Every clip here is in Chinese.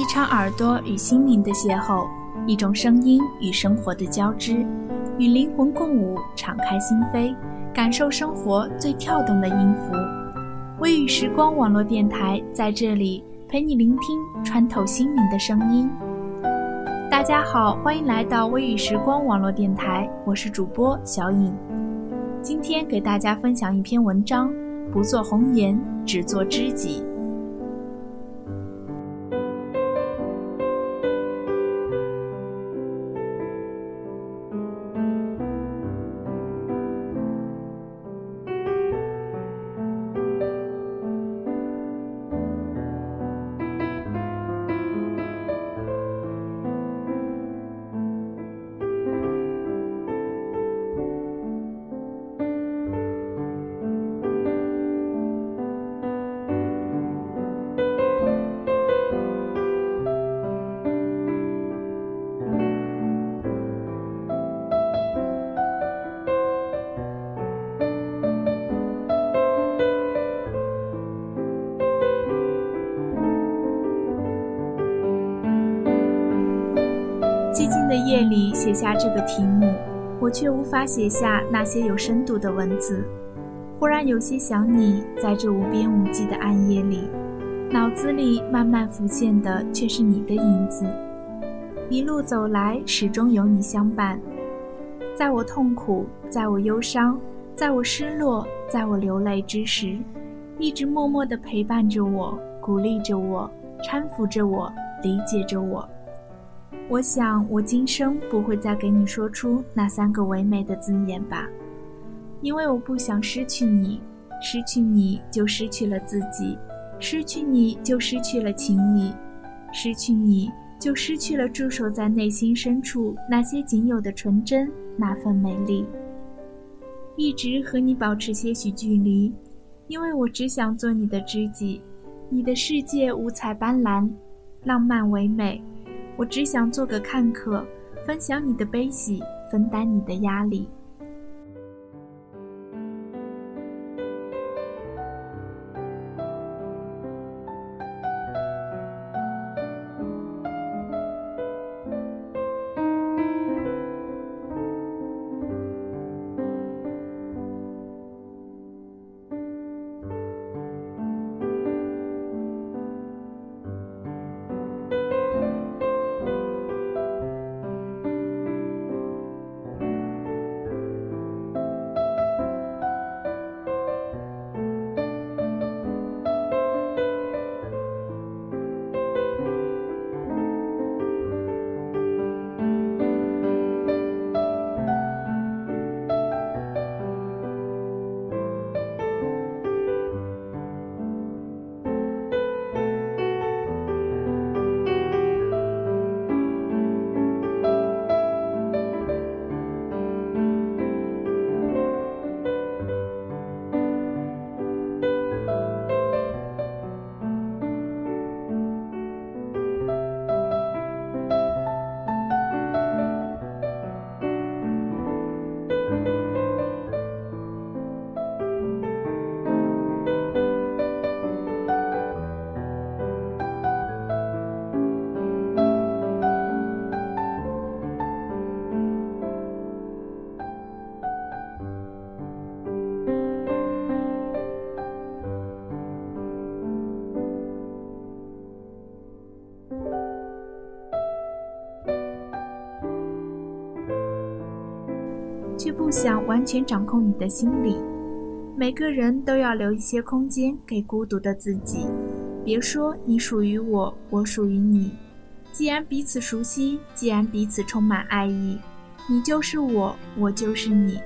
一场耳朵与心灵的邂逅，一种声音与生活的交织，与灵魂共舞，敞开心扉，感受生活最跳动的音符。微雨时光网络电台在这里陪你聆听穿透心灵的声音。大家好，欢迎来到微雨时光网络电台，我是主播小颖。今天给大家分享一篇文章：不做红颜，只做知己。夜里写下这个题目，我却无法写下那些有深度的文字。忽然有些想你，在这无边无际的暗夜里，脑子里慢慢浮现的却是你的影子。一路走来，始终有你相伴，在我痛苦，在我忧伤，在我失落，在我流泪之时，一直默默的陪伴着我，鼓励着我，搀扶着我，理解着我。我想，我今生不会再给你说出那三个唯美的字眼吧，因为我不想失去你，失去你就失去了自己，失去你就失去了情谊，失去你就失去了驻守在内心深处那些仅有的纯真，那份美丽。一直和你保持些许距离，因为我只想做你的知己，你的世界五彩斑斓，浪漫唯美。我只想做个看客，分享你的悲喜，分担你的压力。却不想完全掌控你的心理。每个人都要留一些空间给孤独的自己。别说你属于我，我属于你。既然彼此熟悉，既然彼此充满爱意，你就是我，我就是你。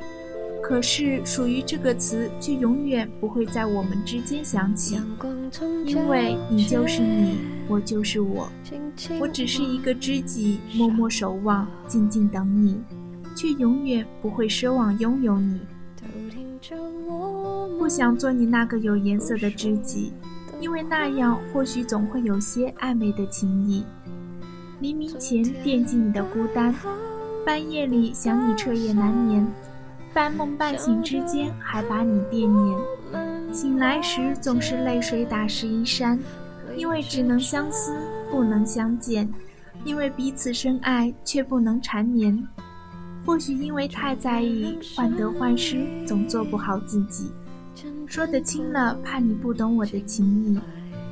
可是“属于”这个词却永远不会在我们之间响起，因为你就是你，我就是我。我只是一个知己，默默守望，静静等你。却永远不会奢望拥有你。不想做你那个有颜色的知己，因为那样或许总会有些暧昧的情谊。黎明前惦记你的孤单，半夜里想你彻夜难眠，半梦半醒之间还把你惦念。醒来时总是泪水打湿衣衫，因为只能相思，不能相见，因为彼此深爱却不能缠绵。或许因为太在意，患得患失，总做不好自己。说得轻了，怕你不懂我的情谊；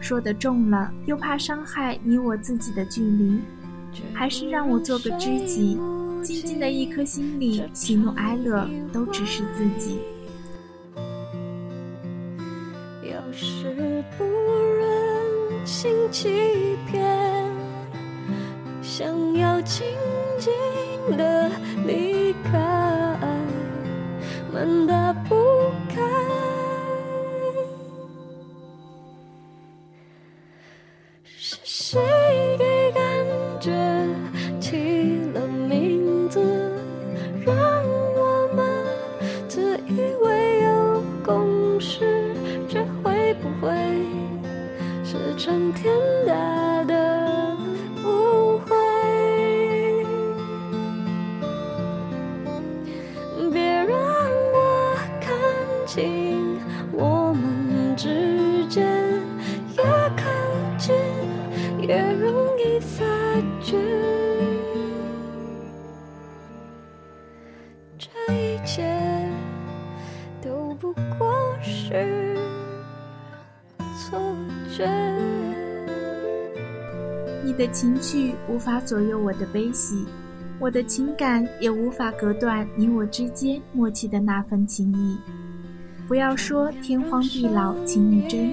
说得重了，又怕伤害你我自己的距离。还是让我做个知己，静静的一颗心里，喜怒哀乐都只是自己。有时不忍心欺骗，想要静静的离开，门打不开。是谁给感觉起了名字，让我们自以为有共识？这会不会是成天大的觉。你的情绪无法左右我的悲喜，我的情感也无法隔断你我之间默契的那份情谊。不要说天荒地老情谊真，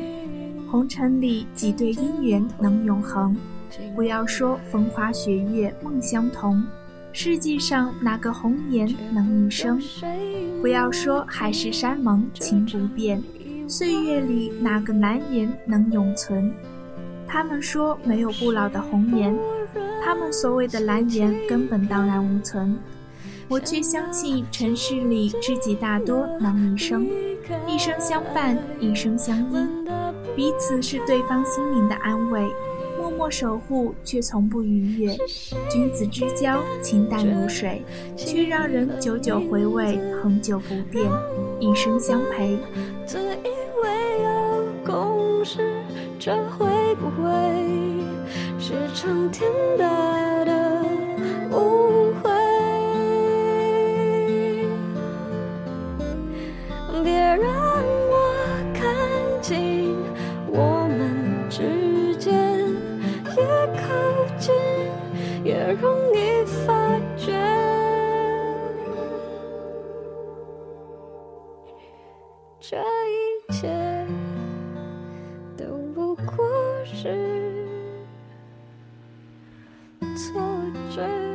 红尘里几对姻缘能永恒。不要说风花雪月梦相同，世界上哪个红颜能一生？不要说海誓山盟情不变，岁月里哪个难言能永存？他们说没有不老的红颜，他们所谓的蓝颜根本荡然无存。我却相信尘世里知己大多能一生，一生相伴，一生相依，彼此是对方心灵的安慰，默默守护却从不逾越。君子之交，清淡如水，却让人久久回味，恒久不变，一生相陪。自以为有共识，这会不会是成天大的误会？别让我看清我们之间，越靠近越容易发觉。这是错觉。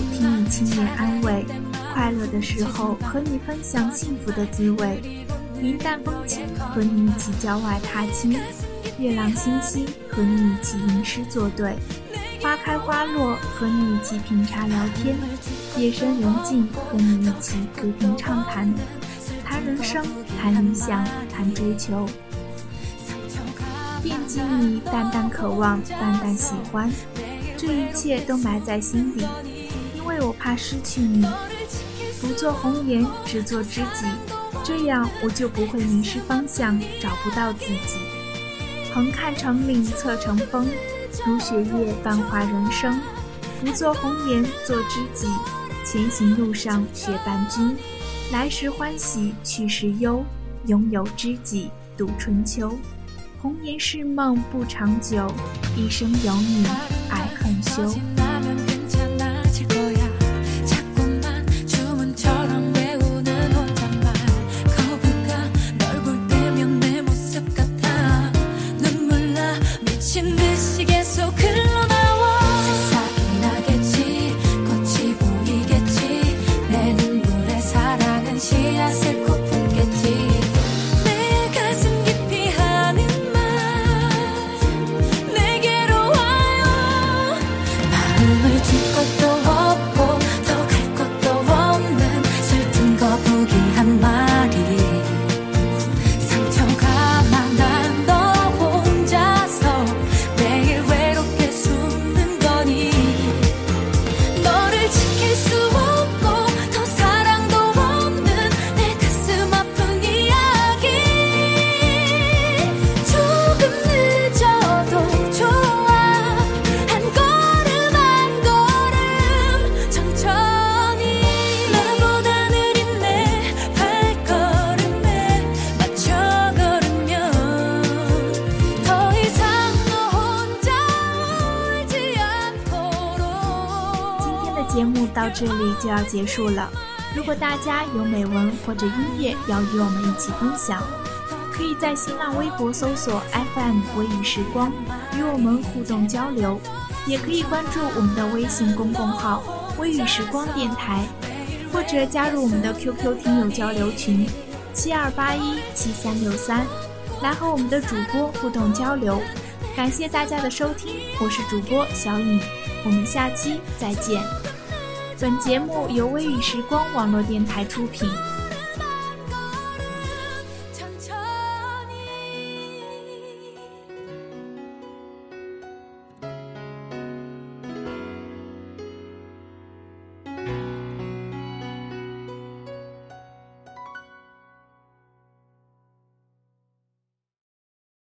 听你轻言安慰，快乐的时候和你分享幸福的滋味。云淡风轻，和你一起郊外踏青；月朗星稀，和你一起吟诗作对；花开花落，和你一起品茶聊天；夜深人静，和你一起歌厅畅谈。谈人生，谈理想，谈追求。惦记你，淡淡渴望，淡淡喜欢，这一切都埋在心底，因为我怕失去你。不做红颜，只做知己，这样我就不会迷失方向，找不到自己。横看成岭侧成峰，如雪夜繁华人生。不做红颜，做知己，前行路上雪伴君。来时欢喜，去时忧，拥有知己度春秋。红颜是梦不长久，一生有你爱恨休。这里就要结束了。如果大家有美文或者音乐要与我们一起分享，可以在新浪微博搜索 FM 微雨时光，与我们互动交流；也可以关注我们的微信公众号“微雨时光电台”，或者加入我们的 QQ 听友交流群七二八一七三六三，来和我们的主播互动交流。感谢大家的收听，我是主播小颖，我们下期再见。本节目由微雨时光网络电台出品。